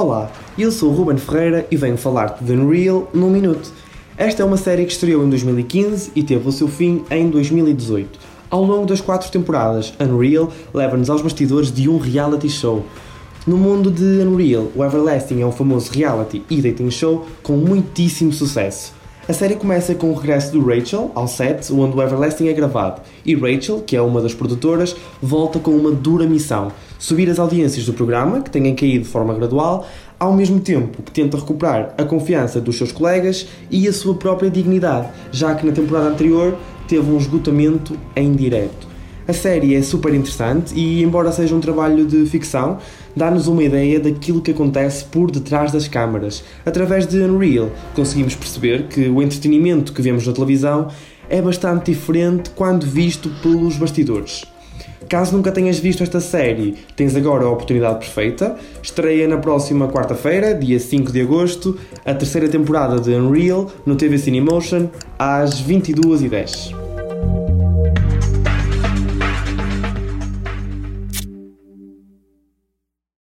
Olá, eu sou o Ruben Ferreira e venho falar-te de Unreal num minuto. Esta é uma série que estreou em 2015 e teve o seu fim em 2018. Ao longo das quatro temporadas, Unreal leva-nos aos bastidores de um reality show. No mundo de Unreal, o Everlasting é um famoso reality e dating show com muitíssimo sucesso. A série começa com o regresso de Rachel ao set onde o Everlasting é gravado, e Rachel, que é uma das produtoras, volta com uma dura missão: subir as audiências do programa, que têm caído de forma gradual, ao mesmo tempo que tenta recuperar a confiança dos seus colegas e a sua própria dignidade, já que na temporada anterior teve um esgotamento em direto. A série é super interessante e, embora seja um trabalho de ficção, dá-nos uma ideia daquilo que acontece por detrás das câmaras. Através de Unreal, conseguimos perceber que o entretenimento que vemos na televisão é bastante diferente quando visto pelos bastidores. Caso nunca tenhas visto esta série, tens agora a oportunidade perfeita. Estreia na próxima quarta-feira, dia 5 de agosto, a terceira temporada de Unreal no TV Cinemotion às 22h10.